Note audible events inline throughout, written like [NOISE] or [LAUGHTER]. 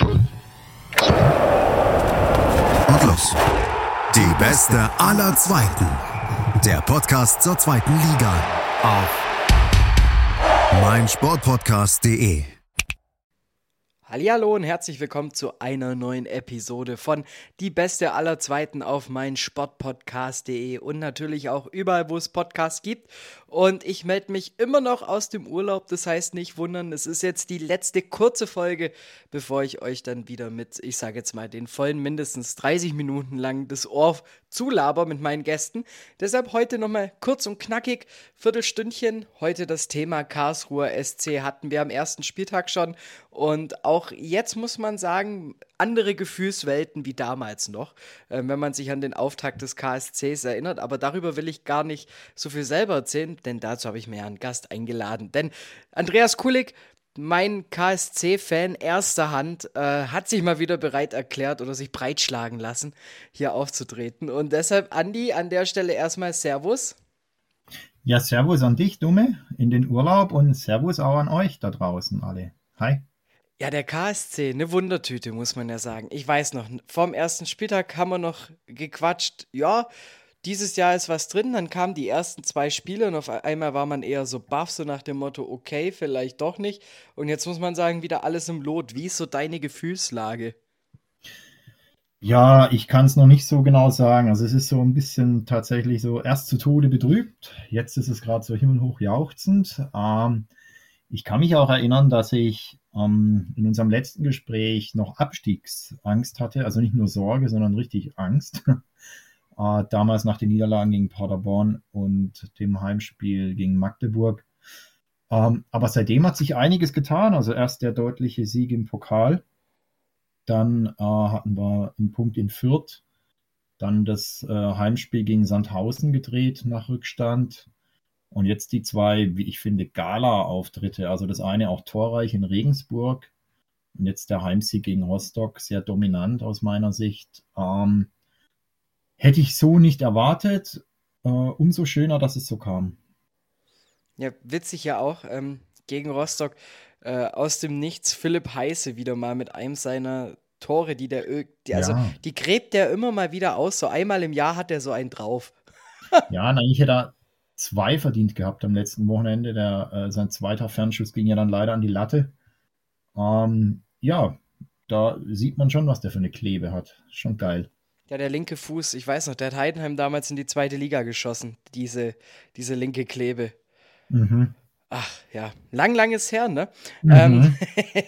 Und los. Die beste aller Zweiten. Der Podcast zur zweiten Liga. Auf meinsportpodcast.de. Hallo und herzlich willkommen zu einer neuen Episode von Die Beste aller Zweiten auf meinsportpodcast.de und natürlich auch überall, wo es Podcasts gibt. Und ich melde mich immer noch aus dem Urlaub, das heißt nicht wundern, es ist jetzt die letzte kurze Folge, bevor ich euch dann wieder mit, ich sage jetzt mal, den vollen mindestens 30 Minuten lang das Ohr zulaber mit meinen Gästen. Deshalb heute nochmal kurz und knackig, Viertelstündchen. Heute das Thema Karlsruher SC hatten wir am ersten Spieltag schon. Und auch jetzt muss man sagen, andere Gefühlswelten wie damals noch, äh, wenn man sich an den Auftakt des KSCs erinnert. Aber darüber will ich gar nicht so viel selber erzählen, denn dazu habe ich mir einen Gast eingeladen. Denn Andreas Kulik, mein KSC-Fan erster Hand, äh, hat sich mal wieder bereit erklärt oder sich breitschlagen lassen, hier aufzutreten. Und deshalb, Andi, an der Stelle erstmal Servus. Ja, Servus an dich, Dumme, in den Urlaub und Servus auch an euch da draußen alle. Hi. Ja, der KSC, eine Wundertüte, muss man ja sagen. Ich weiß noch, vorm ersten Spieltag haben wir noch gequatscht, ja, dieses Jahr ist was drin, dann kamen die ersten zwei Spiele und auf einmal war man eher so baff, so nach dem Motto, okay, vielleicht doch nicht. Und jetzt muss man sagen, wieder alles im Lot. Wie ist so deine Gefühlslage? Ja, ich kann es noch nicht so genau sagen. Also es ist so ein bisschen tatsächlich so erst zu Tode betrübt, jetzt ist es gerade so himmelhoch jauchzend. Ähm, ich kann mich auch erinnern, dass ich ähm, in unserem letzten Gespräch noch Abstiegsangst hatte, also nicht nur Sorge, sondern richtig Angst. [LAUGHS] äh, damals nach den Niederlagen gegen Paderborn und dem Heimspiel gegen Magdeburg. Ähm, aber seitdem hat sich einiges getan. Also erst der deutliche Sieg im Pokal, dann äh, hatten wir einen Punkt in Fürth, dann das äh, Heimspiel gegen Sandhausen gedreht nach Rückstand. Und jetzt die zwei, wie ich finde, Gala-Auftritte. Also das eine auch torreich in Regensburg und jetzt der Heimsieg gegen Rostock, sehr dominant aus meiner Sicht. Ähm, hätte ich so nicht erwartet. Äh, umso schöner, dass es so kam. Ja, witzig ja auch. Ähm, gegen Rostock äh, aus dem Nichts Philipp Heiße wieder mal mit einem seiner Tore, die der, die, also ja. die gräbt der immer mal wieder aus. So einmal im Jahr hat er so einen drauf. [LAUGHS] ja, na, ich hätte zwei verdient gehabt am letzten Wochenende. Der, äh, sein zweiter Fernschuss ging ja dann leider an die Latte. Ähm, ja, da sieht man schon, was der für eine Klebe hat. Schon geil. Ja, der linke Fuß, ich weiß noch, der hat Heidenheim damals in die zweite Liga geschossen, diese, diese linke Klebe. Mhm. Ach ja, lang, langes her, ne? Mhm. Ähm,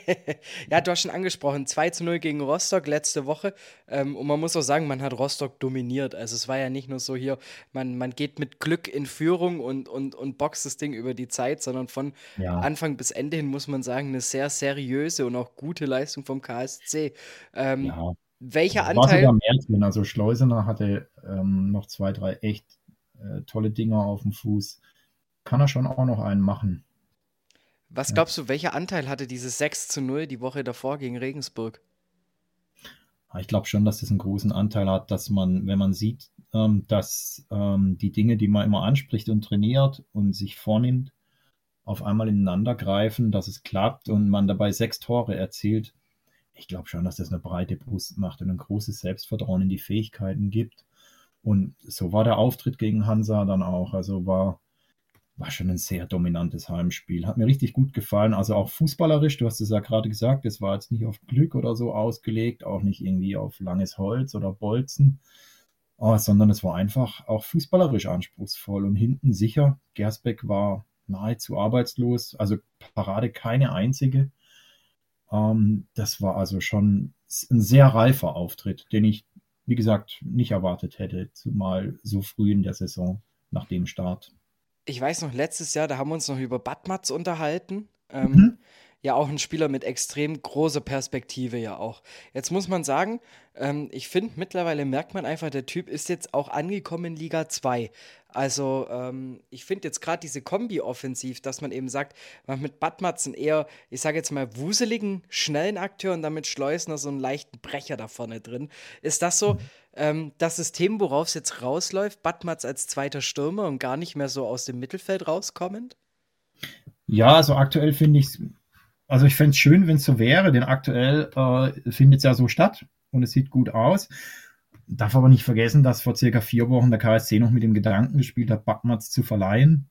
[LAUGHS] ja, du hast schon angesprochen, 2 zu 0 gegen Rostock letzte Woche. Ähm, und man muss auch sagen, man hat Rostock dominiert. Also es war ja nicht nur so hier, man, man geht mit Glück in Führung und, und, und boxt das Ding über die Zeit, sondern von ja. Anfang bis Ende hin muss man sagen, eine sehr seriöse und auch gute Leistung vom KSC. Ähm, ja. Welcher Anteil? War sogar mehr drin. Also Schleusener hatte ähm, noch zwei, drei echt äh, tolle Dinger auf dem Fuß kann er schon auch noch einen machen. Was glaubst du, welcher Anteil hatte dieses 6 zu 0 die Woche davor gegen Regensburg? Ich glaube schon, dass das einen großen Anteil hat, dass man, wenn man sieht, ähm, dass ähm, die Dinge, die man immer anspricht und trainiert und sich vornimmt, auf einmal ineinander greifen, dass es klappt und man dabei sechs Tore erzielt. Ich glaube schon, dass das eine breite Brust macht und ein großes Selbstvertrauen in die Fähigkeiten gibt. Und so war der Auftritt gegen Hansa dann auch. Also war war schon ein sehr dominantes Heimspiel. Hat mir richtig gut gefallen. Also auch fußballerisch, du hast es ja gerade gesagt, es war jetzt nicht auf Glück oder so ausgelegt, auch nicht irgendwie auf langes Holz oder Bolzen, oh, sondern es war einfach auch fußballerisch anspruchsvoll und hinten sicher. Gersbeck war nahezu arbeitslos, also Parade keine einzige. Ähm, das war also schon ein sehr reifer Auftritt, den ich, wie gesagt, nicht erwartet hätte, zumal so früh in der Saison nach dem Start ich weiß noch, letztes Jahr, da haben wir uns noch über Badmatz unterhalten. Ähm, mhm. Ja, auch ein Spieler mit extrem großer Perspektive ja auch. Jetzt muss man sagen, ähm, ich finde, mittlerweile merkt man einfach, der Typ ist jetzt auch angekommen in Liga 2. Also ähm, ich finde jetzt gerade diese Kombi-Offensiv, dass man eben sagt, man mit Badmatzen eher, ich sage jetzt mal, wuseligen, schnellen Akteur und damit Schleusner so einen leichten Brecher da vorne drin. Ist das so, ähm, das System, worauf es jetzt rausläuft, Batmatz als zweiter Stürmer und gar nicht mehr so aus dem Mittelfeld rauskommend? Ja, also aktuell finde ich es also ich fände es schön, wenn es so wäre, denn aktuell äh, findet es ja so statt und es sieht gut aus. Darf aber nicht vergessen, dass vor circa vier Wochen der KSC noch mit dem Gedanken gespielt hat, Backmatz zu verleihen.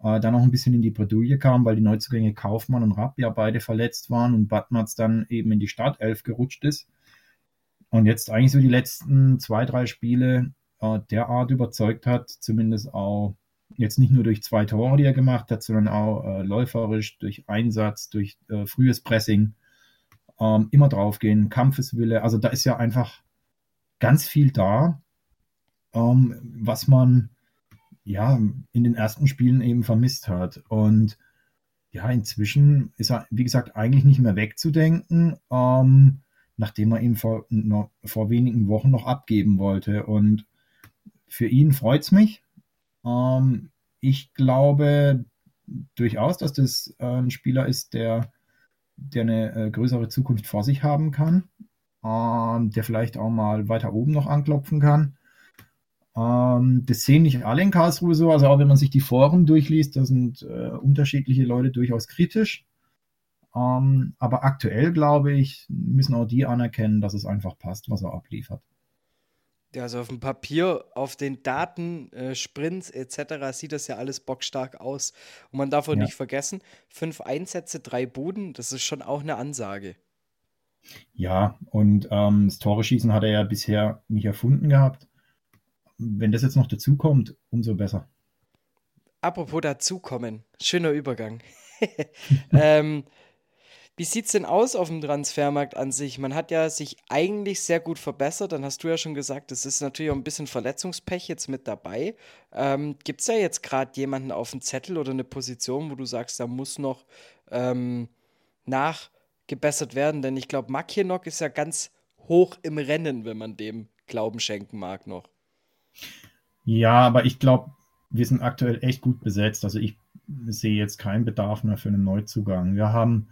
Äh, dann noch ein bisschen in die Bredouille kam, weil die Neuzugänge Kaufmann und Rapp ja beide verletzt waren und Badmatz dann eben in die Startelf gerutscht ist. Und jetzt eigentlich so die letzten zwei, drei Spiele äh, derart überzeugt hat, zumindest auch jetzt nicht nur durch zwei Tore, die er gemacht hat, sondern auch äh, läuferisch, durch Einsatz, durch äh, frühes Pressing, ähm, immer draufgehen, Kampfeswille. Also da ist ja einfach ganz viel da, ähm, was man ja in den ersten Spielen eben vermisst hat. Und ja, inzwischen ist er, wie gesagt, eigentlich nicht mehr wegzudenken, ähm, nachdem er ihn vor, noch, vor wenigen Wochen noch abgeben wollte. Und für ihn freut es mich. Ähm, ich glaube durchaus, dass das äh, ein Spieler ist, der, der eine äh, größere Zukunft vor sich haben kann, ähm, der vielleicht auch mal weiter oben noch anklopfen kann. Ähm, das sehen nicht alle in Karlsruhe so, also auch wenn man sich die Foren durchliest, da sind äh, unterschiedliche Leute durchaus kritisch. Ähm, aber aktuell, glaube ich, müssen auch die anerkennen, dass es einfach passt, was er abliefert. Ja, also auf dem Papier, auf den Daten, äh, Sprints etc. sieht das ja alles bockstark aus. Und man darf auch ja. nicht vergessen, fünf Einsätze, drei Buden, das ist schon auch eine Ansage. Ja, und ähm, das Tore-Schießen hat er ja bisher nicht erfunden gehabt. Wenn das jetzt noch dazukommt, umso besser. Apropos dazukommen, schöner Übergang. [LAUGHS] ähm, wie sieht es denn aus auf dem Transfermarkt an sich? Man hat ja sich eigentlich sehr gut verbessert. Dann hast du ja schon gesagt, es ist natürlich auch ein bisschen Verletzungspech jetzt mit dabei. Ähm, Gibt es ja jetzt gerade jemanden auf dem Zettel oder eine Position, wo du sagst, da muss noch ähm, nachgebessert werden? Denn ich glaube, Makienok ist ja ganz hoch im Rennen, wenn man dem Glauben schenken mag noch. Ja, aber ich glaube, wir sind aktuell echt gut besetzt. Also ich sehe jetzt keinen Bedarf mehr für einen Neuzugang. Wir haben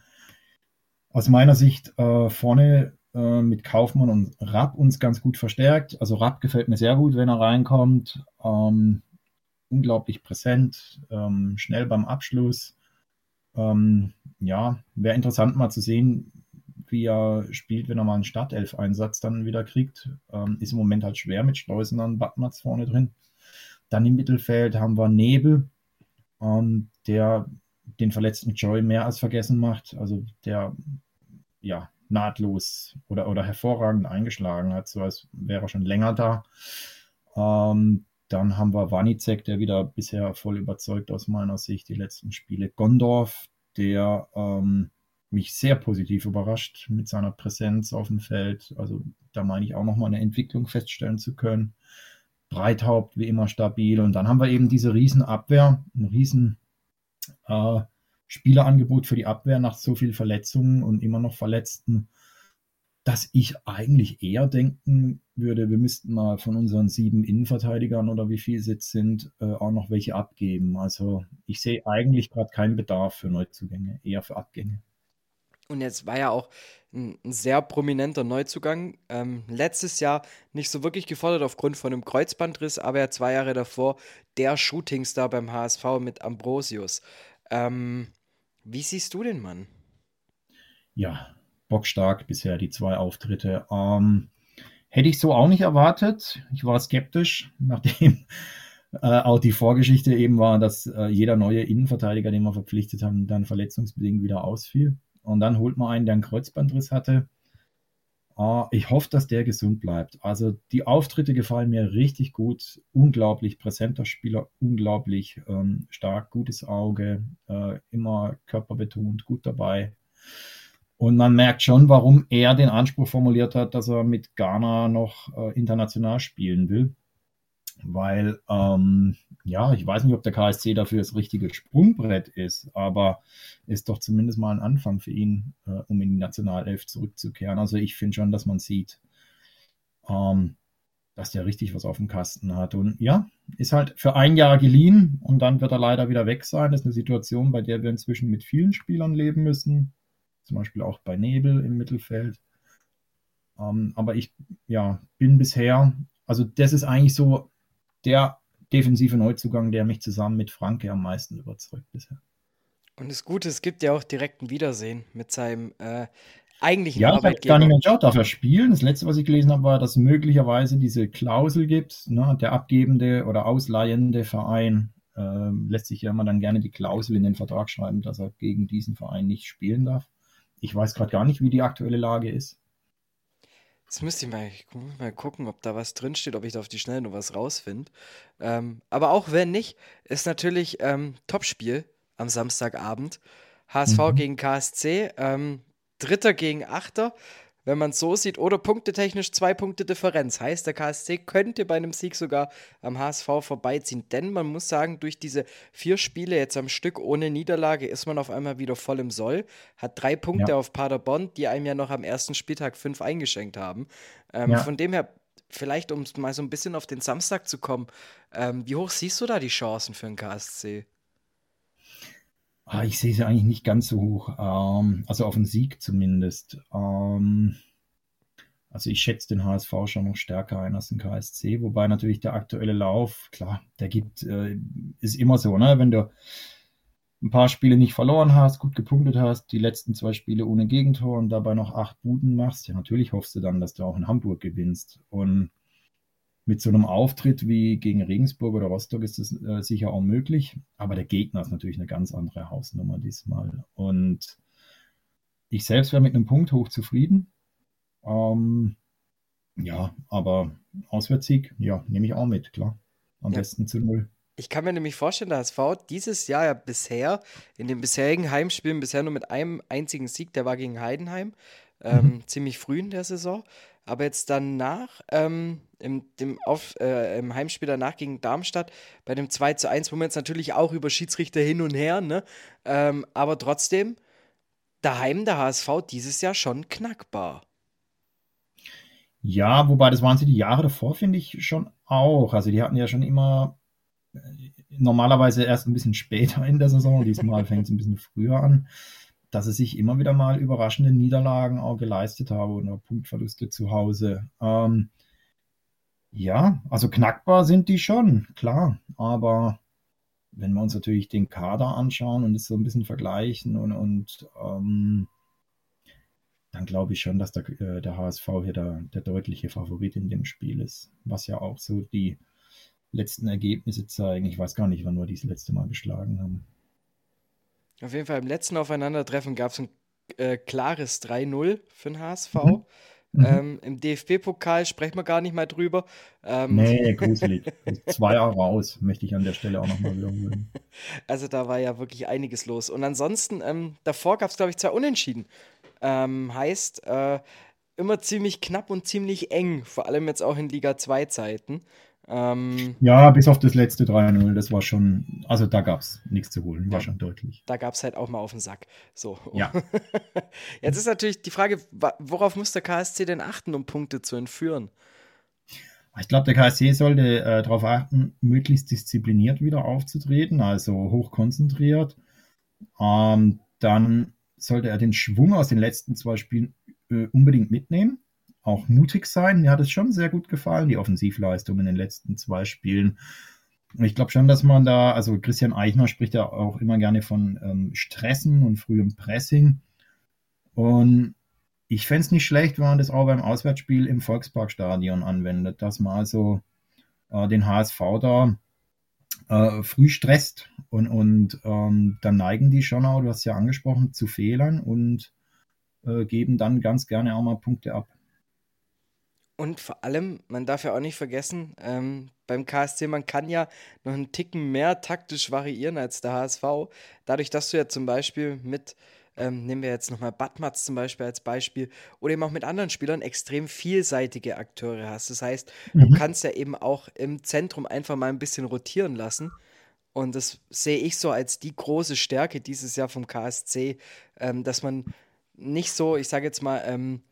aus meiner Sicht äh, vorne äh, mit Kaufmann und Rapp uns ganz gut verstärkt. Also Rapp gefällt mir sehr gut, wenn er reinkommt. Ähm, unglaublich präsent, ähm, schnell beim Abschluss. Ähm, ja, wäre interessant mal zu sehen, wie er spielt, wenn er mal einen Startelf-Einsatz dann wieder kriegt. Ähm, ist im Moment halt schwer mit Schleusen an Backmatz vorne drin. Dann im Mittelfeld haben wir Nebel, ähm, der den verletzten Joy mehr als vergessen macht. Also der ja nahtlos oder, oder hervorragend eingeschlagen hat, so als wäre schon länger da. Ähm, dann haben wir Wanicek, der wieder bisher voll überzeugt aus meiner Sicht die letzten Spiele. Gondorf, der ähm, mich sehr positiv überrascht mit seiner Präsenz auf dem Feld. Also da meine ich auch nochmal eine Entwicklung feststellen zu können. Breithaupt wie immer stabil. Und dann haben wir eben diese Riesenabwehr, ein riesen äh, Spielerangebot für die Abwehr nach so viel Verletzungen und immer noch Verletzten, dass ich eigentlich eher denken würde, wir müssten mal von unseren sieben Innenverteidigern oder wie viel es jetzt sind, äh, auch noch welche abgeben. Also ich sehe eigentlich gerade keinen Bedarf für Neuzugänge, eher für Abgänge. Und jetzt war ja auch ein, ein sehr prominenter Neuzugang. Ähm, letztes Jahr nicht so wirklich gefordert aufgrund von einem Kreuzbandriss, aber ja zwei Jahre davor der Shootingstar beim HSV mit Ambrosius. Ähm, wie siehst du den Mann? Ja, bockstark bisher die zwei Auftritte. Ähm, hätte ich so auch nicht erwartet. Ich war skeptisch, [LAUGHS] nachdem äh, auch die Vorgeschichte eben war, dass äh, jeder neue Innenverteidiger, den wir verpflichtet haben, dann verletzungsbedingt wieder ausfiel. Und dann holt man einen, der einen Kreuzbandriss hatte. Uh, ich hoffe, dass der gesund bleibt. Also die Auftritte gefallen mir richtig gut. Unglaublich präsenter Spieler, unglaublich ähm, stark, gutes Auge, äh, immer körperbetont, gut dabei. Und man merkt schon, warum er den Anspruch formuliert hat, dass er mit Ghana noch äh, international spielen will weil ähm, ja, ich weiß nicht, ob der KSC dafür das richtige Sprungbrett ist, aber ist doch zumindest mal ein Anfang für ihn, äh, um in die Nationalelf zurückzukehren. Also ich finde schon, dass man sieht, ähm, dass der richtig was auf dem Kasten hat. Und ja, ist halt für ein Jahr geliehen und dann wird er leider wieder weg sein. Das ist eine Situation, bei der wir inzwischen mit vielen Spielern leben müssen. Zum Beispiel auch bei Nebel im Mittelfeld. Ähm, aber ich ja, bin bisher, also das ist eigentlich so der defensive Neuzugang, der mich zusammen mit Franke am meisten überzeugt bisher. Und das Gute, es gibt ja auch direkt ein Wiedersehen mit seinem äh, eigentlichen Ja, Arbeitgeber. gar nicht mehr geschaut, darf er spielen? Das letzte, was ich gelesen habe, war, dass es möglicherweise diese Klausel gibt, ne, der abgebende oder ausleihende Verein ähm, lässt sich ja immer dann gerne die Klausel in den Vertrag schreiben, dass er gegen diesen Verein nicht spielen darf. Ich weiß gerade gar nicht, wie die aktuelle Lage ist. Jetzt müsste ich mal, mal gucken, ob da was drinsteht, ob ich da auf die Schnelle noch was rausfinde. Ähm, aber auch wenn nicht, ist natürlich ähm, Topspiel am Samstagabend. HSV Mhm. gegen KSC, ähm, Dritter gegen Achter, wenn man es so sieht, oder punktetechnisch zwei Punkte Differenz. Heißt, der KSC könnte bei einem Sieg sogar am HSV vorbeiziehen. Denn man muss sagen, durch diese vier Spiele jetzt am Stück ohne Niederlage ist man auf einmal wieder voll im Soll. Hat drei Punkte Ja. auf Paderborn, die einem ja noch am ersten Spieltag fünf eingeschenkt haben. Ähm, Ja. Von dem her, vielleicht um mal so ein bisschen auf den Samstag zu kommen, ähm, wie hoch siehst du da die Chancen für den KSC? Ah, ich sehe sie eigentlich nicht ganz so hoch. Ähm, also auf den Sieg zumindest. Ähm, also ich schätze den HSV schon noch stärker ein als den KSC, wobei natürlich der aktuelle Lauf, klar, der gibt, äh, ist immer so, ne? Wenn du ein paar Spiele nicht verloren hast, gut gepunktet hast, die letzten zwei Spiele ohne Gegentor und dabei noch acht Buden machst, ja, natürlich hoffst du dann, dass du auch in Hamburg gewinnst. Und mit so einem Auftritt wie gegen Regensburg oder Rostock ist das äh, sicher auch möglich, aber der Gegner ist natürlich eine ganz andere Hausnummer diesmal. Und ich selbst wäre mit einem Punkt hoch zufrieden. Ähm, ja, aber Auswärtssieg, ja, nehme ich auch mit, klar. Am Ja. besten zu null. Ich kann mir nämlich vorstellen, der HSV dieses Jahr ja bisher in den bisherigen Heimspielen bisher nur mit einem einzigen Sieg, der war gegen Heidenheim, ähm, ziemlich früh in der Saison. Aber jetzt danach, ähm, im, dem Auf, äh, im Heimspiel danach gegen Darmstadt, bei dem 2 zu 1, wo man jetzt natürlich auch über Schiedsrichter hin und her, ne? Ähm, aber trotzdem, daheim der HSV dieses Jahr schon knackbar. Ja, wobei das waren sie die Jahre davor, finde ich schon auch. Also die hatten ja schon immer äh, normalerweise erst ein bisschen später in der Saison, diesmal fängt es ein bisschen früher an, dass sie sich immer wieder mal überraschende Niederlagen auch geleistet haben oder Punktverluste zu Hause. Ähm, ja, also knackbar sind die schon, klar. Aber wenn wir uns natürlich den Kader anschauen und es so ein bisschen vergleichen und, und ähm, dann glaube ich schon, dass der, äh, der HSV hier der, der deutliche Favorit in dem Spiel ist. Was ja auch so die letzten Ergebnisse zeigen. Ich weiß gar nicht, wann wir die das letzte Mal geschlagen haben. Auf jeden Fall im letzten Aufeinandertreffen gab es ein äh, klares 3-0 für den HSV. Mhm. Mhm. Ähm, Im DFB-Pokal sprechen wir gar nicht mal drüber. Ähm, Nee, [LAUGHS] gruselig. Zwei Jahre raus, möchte ich an der Stelle auch nochmal wiederholen. [LAUGHS] Also da war ja wirklich einiges los. Und ansonsten, ähm, davor gab es, glaube ich, zwei Unentschieden. Ähm, heißt, äh, immer ziemlich knapp und ziemlich eng, vor allem jetzt auch in Liga 2 Zeiten. Ähm, Ja, bis auf das letzte 3-0, das war schon, also da gab es nichts zu holen, war Ja. schon deutlich. da gab es halt auch mal auf den Sack. So. [LAUGHS] Ja. Jetzt ist natürlich die Frage, worauf muss der KSC denn achten, um Punkte zu entführen? Ich glaube, der KSC sollte äh, darauf achten, möglichst diszipliniert wieder aufzutreten, also hochkonzentriert. Ähm, dann sollte er den Schwung aus den letzten zwei Spielen äh, unbedingt mitnehmen. Auch mutig sein. Mir hat es schon sehr gut gefallen, die Offensivleistung in den letzten zwei Spielen. Ich glaube schon, dass man da, also Christian Eichner spricht ja auch immer gerne von ähm, Stressen und frühem Pressing. Und ich fände es nicht schlecht, wenn man das auch beim Auswärtsspiel im Volksparkstadion anwendet, dass man also äh, den HSV da äh, früh stresst und, und ähm, dann neigen die schon auch, du hast ja angesprochen, zu Fehlern und äh, geben dann ganz gerne auch mal Punkte ab. Und vor allem, man darf ja auch nicht vergessen, ähm, beim KSC, man kann ja noch einen Ticken mehr taktisch variieren als der HSV. Dadurch, dass du ja zum Beispiel mit, ähm, nehmen wir jetzt nochmal Badmatz zum Beispiel als Beispiel, oder eben auch mit anderen Spielern extrem vielseitige Akteure hast. Das heißt, du Mhm. kannst ja eben auch im Zentrum einfach mal ein bisschen rotieren lassen. Und das sehe ich so als die große Stärke dieses Jahr vom KSC, ähm, dass man nicht so, ich sage jetzt mal, ähm,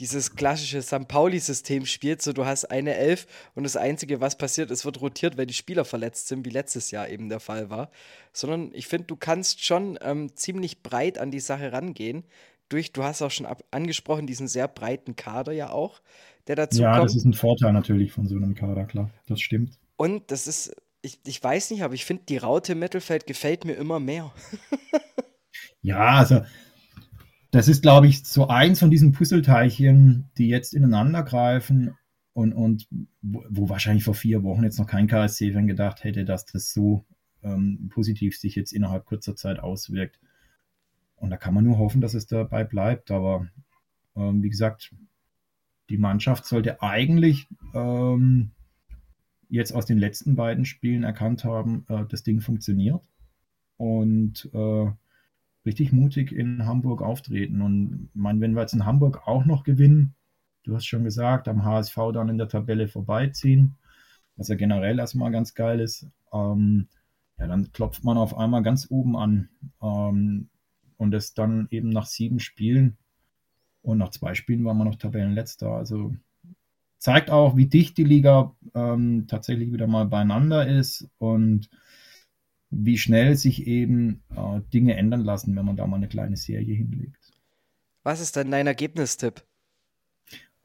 dieses klassische St. Pauli-System spielt, so du hast eine Elf und das Einzige, was passiert, es wird rotiert, weil die Spieler verletzt sind, wie letztes Jahr eben der Fall war. Sondern ich finde, du kannst schon ähm, ziemlich breit an die Sache rangehen. Durch, du hast auch schon ab, angesprochen, diesen sehr breiten Kader ja auch, der dazu Ja, kommt. das ist ein Vorteil natürlich von so einem Kader, klar. Das stimmt. Und das ist, ich, ich weiß nicht, aber ich finde, die Raute im Mittelfeld gefällt mir immer mehr. [LAUGHS] Ja, also das ist, glaube ich, so eins von diesen Puzzleteilchen, die jetzt ineinander greifen und, und wo, wahrscheinlich vor vier Wochen jetzt noch kein KSC-Fan gedacht hätte, dass das so ähm, positiv sich jetzt innerhalb kurzer Zeit auswirkt. Und da kann man nur hoffen, dass es dabei bleibt. Aber ähm, wie gesagt, die Mannschaft sollte eigentlich ähm, jetzt aus den letzten beiden Spielen erkannt haben, äh, das Ding funktioniert. Und äh, richtig mutig in Hamburg auftreten. Und mein, wenn wir jetzt in Hamburg auch noch gewinnen, du hast schon gesagt, am HSV dann in der Tabelle vorbeiziehen, was ja generell erstmal ganz geil ist, ähm, ja, dann klopft man auf einmal ganz oben an. Ähm, und das dann eben nach sieben Spielen und nach zwei Spielen war man noch Tabellenletzter. Also zeigt auch, wie dicht die Liga ähm, tatsächlich wieder mal beieinander ist und wie schnell sich eben äh, Dinge ändern lassen, wenn man da mal eine kleine Serie hinlegt. Was ist denn dein Ergebnistipp?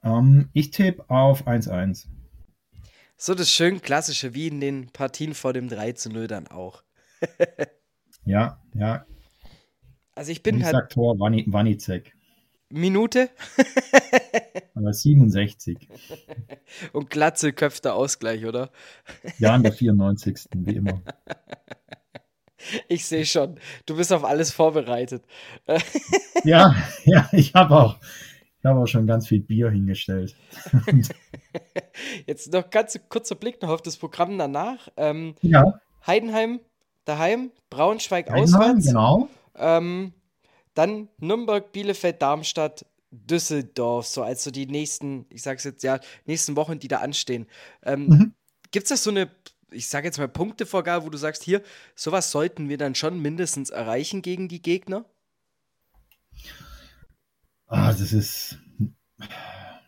Ähm, ich tippe auf 1-1. So das schön klassische, wie in den Partien vor dem 3 0 dann auch. [LAUGHS] ja, ja. Also ich bin ich halt. Sag Tor Wanizek. Minute? [LAUGHS] Aber 67. Und Glatze köpfte Ausgleich, oder? Ja, an der 94. wie immer. [LAUGHS] Ich sehe schon, du bist auf alles vorbereitet. [LAUGHS] ja, ja, ich habe auch, ich auch schon ganz viel Bier hingestellt. [LAUGHS] Jetzt noch ganz kurzer Blick noch auf das Programm danach. Ähm, ja. Heidenheim daheim, Braunschweig Heidenheim, auswärts. Genau. Ähm, dann Nürnberg, Bielefeld, Darmstadt, Düsseldorf, so als so die nächsten, ich sag's jetzt ja, nächsten Wochen, die da anstehen. Ähm, mhm. Gibt es da so eine, ich sage jetzt mal Punktevorgabe, wo du sagst, hier, sowas sollten wir dann schon mindestens erreichen gegen die Gegner? Ah, das ist.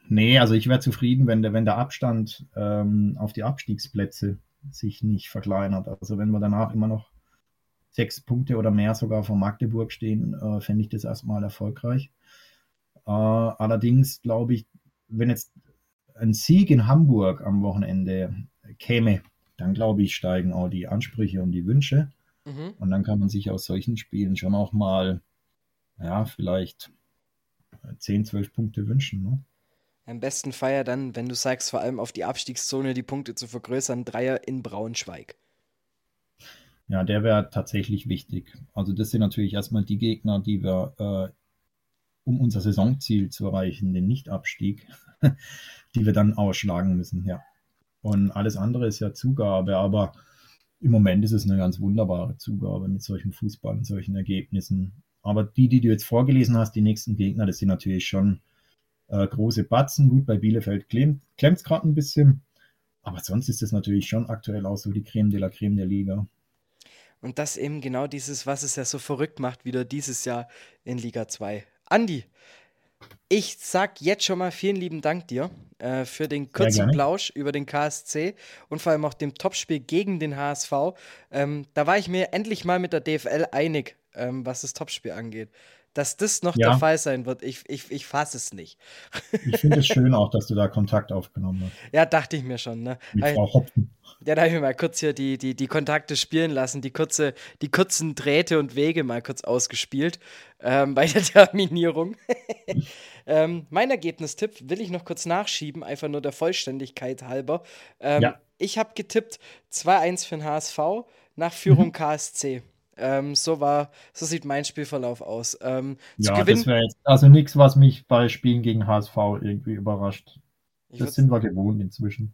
Nee, also ich wäre zufrieden, wenn der, wenn der Abstand ähm, auf die Abstiegsplätze sich nicht verkleinert. Also wenn wir danach immer noch sechs Punkte oder mehr sogar von Magdeburg stehen, äh, fände ich das erstmal erfolgreich. Äh, allerdings glaube ich, wenn jetzt ein Sieg in Hamburg am Wochenende käme, dann glaube ich, steigen auch die Ansprüche und die Wünsche. Mhm. Und dann kann man sich aus solchen Spielen schon auch mal, ja, vielleicht 10, 12 Punkte wünschen. Ne? Am besten Feier dann, wenn du sagst, vor allem auf die Abstiegszone die Punkte zu vergrößern, Dreier in Braunschweig. Ja, der wäre tatsächlich wichtig. Also das sind natürlich erstmal die Gegner, die wir, äh, um unser Saisonziel zu erreichen, den Nichtabstieg, [LAUGHS] die wir dann ausschlagen müssen, ja. Und alles andere ist ja Zugabe, aber im Moment ist es eine ganz wunderbare Zugabe mit solchen Fußball und solchen Ergebnissen. Aber die, die du jetzt vorgelesen hast, die nächsten Gegner, das sind natürlich schon äh, große Batzen. Gut, bei Bielefeld klemmt es gerade ein bisschen. Aber sonst ist es natürlich schon aktuell auch so die Creme de la Creme der Liga. Und das eben genau dieses, was es ja so verrückt macht, wieder dieses Jahr in Liga 2. Andi, ich sag jetzt schon mal vielen lieben Dank dir äh, für den kurzen Plausch über den KSC und vor allem auch dem Topspiel gegen den HSV. Ähm, da war ich mir endlich mal mit der DFL einig, ähm, was das Topspiel angeht dass das noch ja. der Fall sein wird. Ich, ich, ich fasse es nicht. Ich finde es schön [LAUGHS] auch, dass du da Kontakt aufgenommen hast. Ja, dachte ich mir schon. Ne? Mit Frau Hopfen. Ja, da habe ich mir mal kurz hier die, die, die Kontakte spielen lassen, die, kurze, die kurzen Drähte und Wege mal kurz ausgespielt ähm, bei der [LAUGHS] Terminierung. [LAUGHS] ähm, mein Ergebnistipp will ich noch kurz nachschieben, einfach nur der Vollständigkeit halber. Ähm, ja. Ich habe getippt 2-1 für den HSV nach Führung mhm. KSC. Ähm, so war, so sieht mein Spielverlauf aus. Ähm, ja, das wäre jetzt also nichts, was mich bei Spielen gegen HSV irgendwie überrascht. Das sind wir gewohnt inzwischen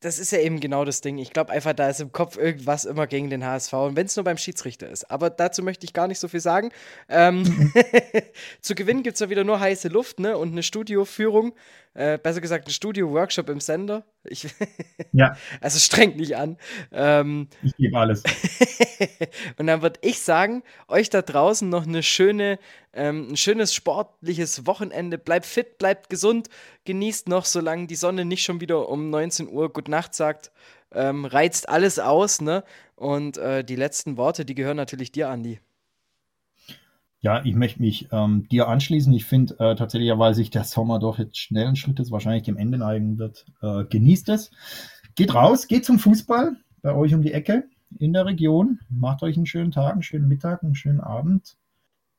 das ist ja eben genau das Ding. Ich glaube einfach, da ist im Kopf irgendwas immer gegen den HSV. Und wenn es nur beim Schiedsrichter ist. Aber dazu möchte ich gar nicht so viel sagen. Ähm, [LAUGHS] zu gewinnen gibt es ja wieder nur heiße Luft ne? und eine Studioführung. Äh, besser gesagt, ein Studio-Workshop im Sender. Ich [LAUGHS] ja. Also strengt nicht an. Ähm, ich gebe alles. [LAUGHS] und dann würde ich sagen, euch da draußen noch eine schöne, ähm, ein schönes sportliches Wochenende. Bleibt fit, bleibt gesund, genießt noch, solange die Sonne nicht schon wieder um 19 Uhr Gut Nacht sagt. Ähm, reizt alles aus, ne? Und äh, die letzten Worte, die gehören natürlich dir, Andi. Ja, ich möchte mich ähm, dir anschließen. Ich finde äh, tatsächlich, weil sich der Sommer doch jetzt schnellen Schrittes wahrscheinlich dem Ende neigen wird, äh, genießt es. Geht raus, geht zum Fußball bei euch um die Ecke in der Region. Macht euch einen schönen Tag, einen schönen Mittag, einen schönen Abend.